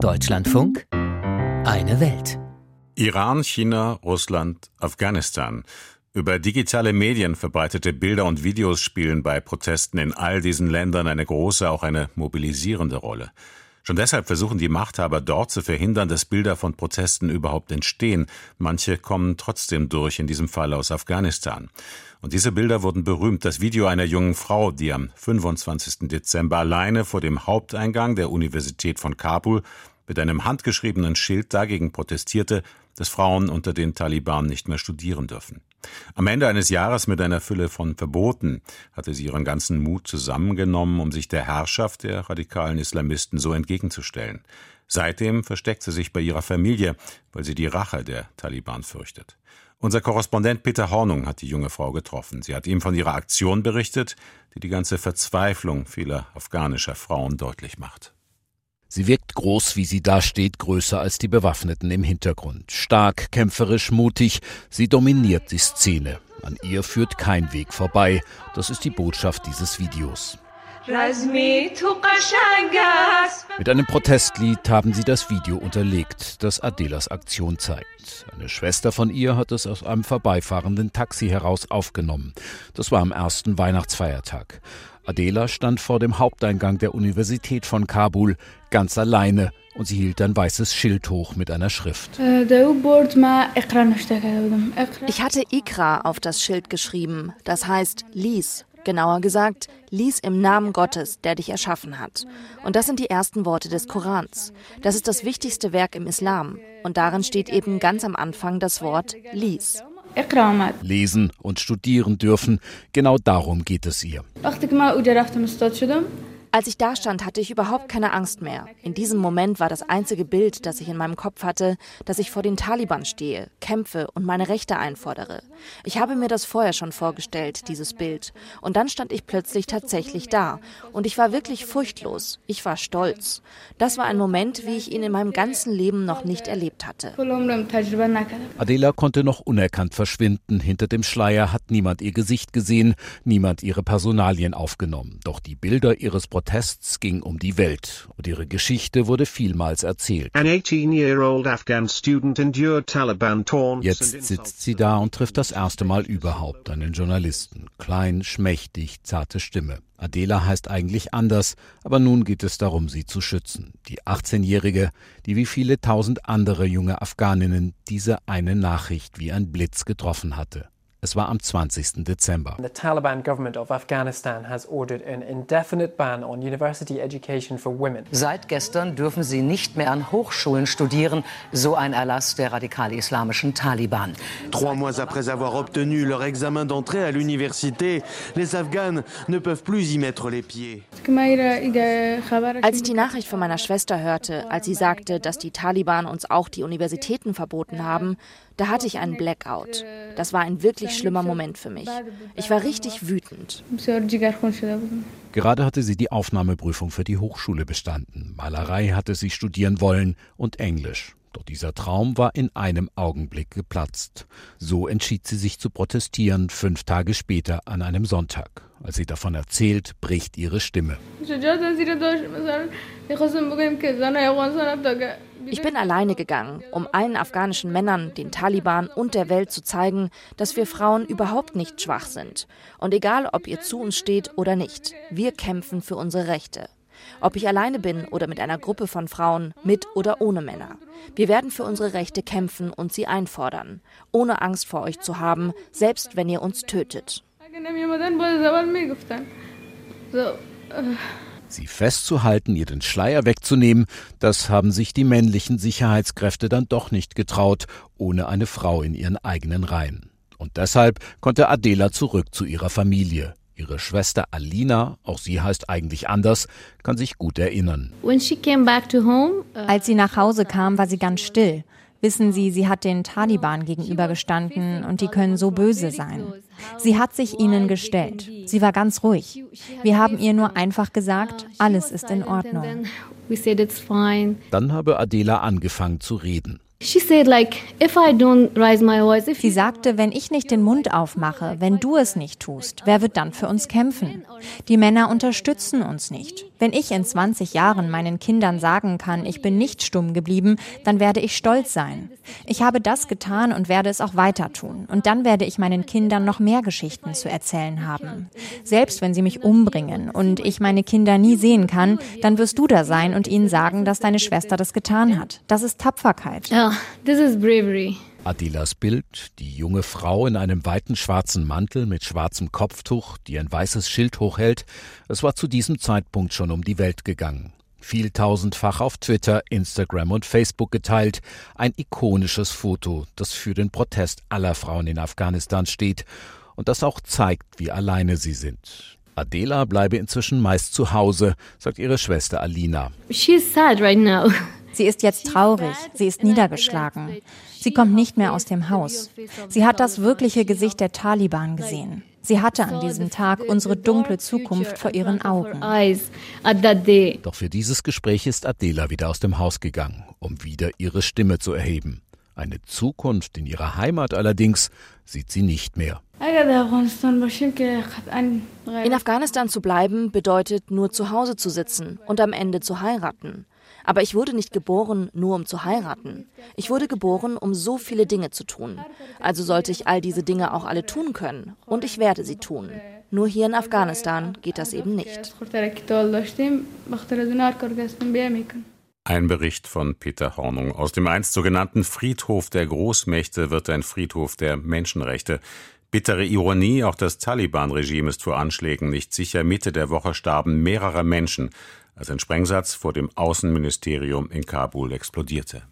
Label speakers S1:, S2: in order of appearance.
S1: Deutschlandfunk Eine Welt.
S2: Iran, China, Russland, Afghanistan. Über digitale Medien verbreitete Bilder und Videos spielen bei Protesten in all diesen Ländern eine große, auch eine mobilisierende Rolle. Schon deshalb versuchen die Machthaber dort zu verhindern, dass Bilder von Protesten überhaupt entstehen. Manche kommen trotzdem durch, in diesem Fall aus Afghanistan. Und diese Bilder wurden berühmt. Das Video einer jungen Frau, die am 25. Dezember alleine vor dem Haupteingang der Universität von Kabul mit einem handgeschriebenen Schild dagegen protestierte, dass Frauen unter den Taliban nicht mehr studieren dürfen. Am Ende eines Jahres mit einer Fülle von Verboten hatte sie ihren ganzen Mut zusammengenommen, um sich der Herrschaft der radikalen Islamisten so entgegenzustellen. Seitdem versteckt sie sich bei ihrer Familie, weil sie die Rache der Taliban fürchtet. Unser Korrespondent Peter Hornung hat die junge Frau getroffen. Sie hat ihm von ihrer Aktion berichtet, die die ganze Verzweiflung vieler afghanischer Frauen deutlich macht.
S3: Sie wirkt groß, wie sie dasteht, größer als die Bewaffneten im Hintergrund. Stark, kämpferisch, mutig, sie dominiert die Szene. An ihr führt kein Weg vorbei. Das ist die Botschaft dieses Videos. Mit einem Protestlied haben sie das Video unterlegt, das Adelas Aktion zeigt. Eine Schwester von ihr hat es aus einem vorbeifahrenden Taxi heraus aufgenommen. Das war am ersten Weihnachtsfeiertag. Adela stand vor dem Haupteingang der Universität von Kabul, ganz alleine, und sie hielt ein weißes Schild hoch mit einer Schrift.
S4: Ich hatte Ikra auf das Schild geschrieben, das heißt lies. Genauer gesagt, lies im Namen Gottes, der dich erschaffen hat. Und das sind die ersten Worte des Korans. Das ist das wichtigste Werk im Islam. Und darin steht eben ganz am Anfang das Wort lies
S3: lesen und studieren dürfen. Genau darum geht es ihr.
S4: Als ich da stand, hatte ich überhaupt keine Angst mehr. In diesem Moment war das einzige Bild, das ich in meinem Kopf hatte, dass ich vor den Taliban stehe, kämpfe und meine Rechte einfordere. Ich habe mir das vorher schon vorgestellt, dieses Bild. Und dann stand ich plötzlich tatsächlich da. Und ich war wirklich furchtlos. Ich war stolz. Das war ein Moment, wie ich ihn in meinem ganzen Leben noch nicht erlebt hatte.
S3: Adela konnte noch unerkannt verschwinden. Hinter dem Schleier hat niemand ihr Gesicht gesehen, niemand ihre Personalien aufgenommen. Doch die Bilder ihres Protests ging um die Welt und ihre Geschichte wurde vielmals erzählt. Jetzt sitzt sie da und trifft das erste Mal überhaupt einen Journalisten. Klein, schmächtig, zarte Stimme. Adela heißt eigentlich anders, aber nun geht es darum, sie zu schützen. Die 18-Jährige, die wie viele tausend andere junge Afghaninnen diese eine Nachricht wie ein Blitz getroffen hatte. Es war am 20. Dezember. The Taliban government of Afghanistan has ordered an indefinite ban on university education for women.
S5: Seit gestern dürfen sie nicht mehr an Hochschulen studieren, so ein Erlass der radikal-islamischen Taliban.
S6: Trois mois après avoir obtenu leur examen d'entrée à l'université, les Afghanes ne peuvent plus y mettre les pieds.
S4: Als ich die Nachricht von meiner Schwester hörte, als sie sagte, dass die Taliban uns auch die Universitäten verboten haben, da hatte ich einen Blackout. Das war ein wirklich schlimmer Moment für mich. Ich war richtig wütend.
S3: Gerade hatte sie die Aufnahmeprüfung für die Hochschule bestanden. Malerei hatte sie studieren wollen und Englisch. Doch dieser Traum war in einem Augenblick geplatzt. So entschied sie sich zu protestieren, fünf Tage später an einem Sonntag. Als sie davon erzählt, bricht ihre Stimme.
S4: Ich bin alleine gegangen, um allen afghanischen Männern, den Taliban und der Welt zu zeigen, dass wir Frauen überhaupt nicht schwach sind. Und egal, ob ihr zu uns steht oder nicht, wir kämpfen für unsere Rechte. Ob ich alleine bin oder mit einer Gruppe von Frauen, mit oder ohne Männer. Wir werden für unsere Rechte kämpfen und sie einfordern, ohne Angst vor euch zu haben, selbst wenn ihr uns tötet.
S3: Sie festzuhalten, ihr den Schleier wegzunehmen, das haben sich die männlichen Sicherheitskräfte dann doch nicht getraut, ohne eine Frau in ihren eigenen Reihen. Und deshalb konnte Adela zurück zu ihrer Familie. Ihre Schwester Alina, auch sie heißt eigentlich anders, kann sich gut erinnern.
S7: Als sie nach Hause kam, war sie ganz still. Wissen Sie, sie hat den Taliban gegenübergestanden und die können so böse sein. Sie hat sich ihnen gestellt. Sie war ganz ruhig. Wir haben ihr nur einfach gesagt, alles ist in Ordnung.
S3: Dann habe Adela angefangen zu reden.
S7: Sie sagte, wenn ich nicht den Mund aufmache, wenn du es nicht tust, wer wird dann für uns kämpfen? Die Männer unterstützen uns nicht. Wenn ich in 20 Jahren meinen Kindern sagen kann, ich bin nicht stumm geblieben, dann werde ich stolz sein. Ich habe das getan und werde es auch weiter tun. Und dann werde ich meinen Kindern noch mehr Geschichten zu erzählen haben. Selbst wenn sie mich umbringen und ich meine Kinder nie sehen kann, dann wirst du da sein und ihnen sagen, dass deine Schwester das getan hat. Das ist Tapferkeit.
S8: Oh, this is bravery.
S3: Adilas Bild, die junge Frau in einem weiten schwarzen Mantel mit schwarzem Kopftuch, die ein weißes Schild hochhält, es war zu diesem Zeitpunkt schon um die Welt gegangen. Vieltausendfach auf Twitter, Instagram und Facebook geteilt. Ein ikonisches Foto, das für den Protest aller Frauen in Afghanistan steht und das auch zeigt, wie alleine sie sind. Adela bleibe inzwischen meist zu Hause, sagt ihre Schwester Alina.
S8: She's sad right now.
S7: Sie ist jetzt traurig, sie ist niedergeschlagen. Sie kommt nicht mehr aus dem Haus. Sie hat das wirkliche Gesicht der Taliban gesehen. Sie hatte an diesem Tag unsere dunkle Zukunft vor ihren Augen.
S3: Doch für dieses Gespräch ist Adela wieder aus dem Haus gegangen, um wieder ihre Stimme zu erheben. Eine Zukunft in ihrer Heimat allerdings sieht sie nicht mehr.
S4: In Afghanistan zu bleiben bedeutet nur zu Hause zu sitzen und am Ende zu heiraten. Aber ich wurde nicht geboren, nur um zu heiraten. Ich wurde geboren, um so viele Dinge zu tun. Also sollte ich all diese Dinge auch alle tun können. Und ich werde sie tun. Nur hier in Afghanistan geht das eben nicht.
S2: Ein Bericht von Peter Hornung. Aus dem einst sogenannten Friedhof der Großmächte wird ein Friedhof der Menschenrechte. Bittere Ironie, auch das Taliban-Regime ist vor Anschlägen nicht sicher. Mitte der Woche starben mehrere Menschen als ein Sprengsatz vor dem Außenministerium in Kabul explodierte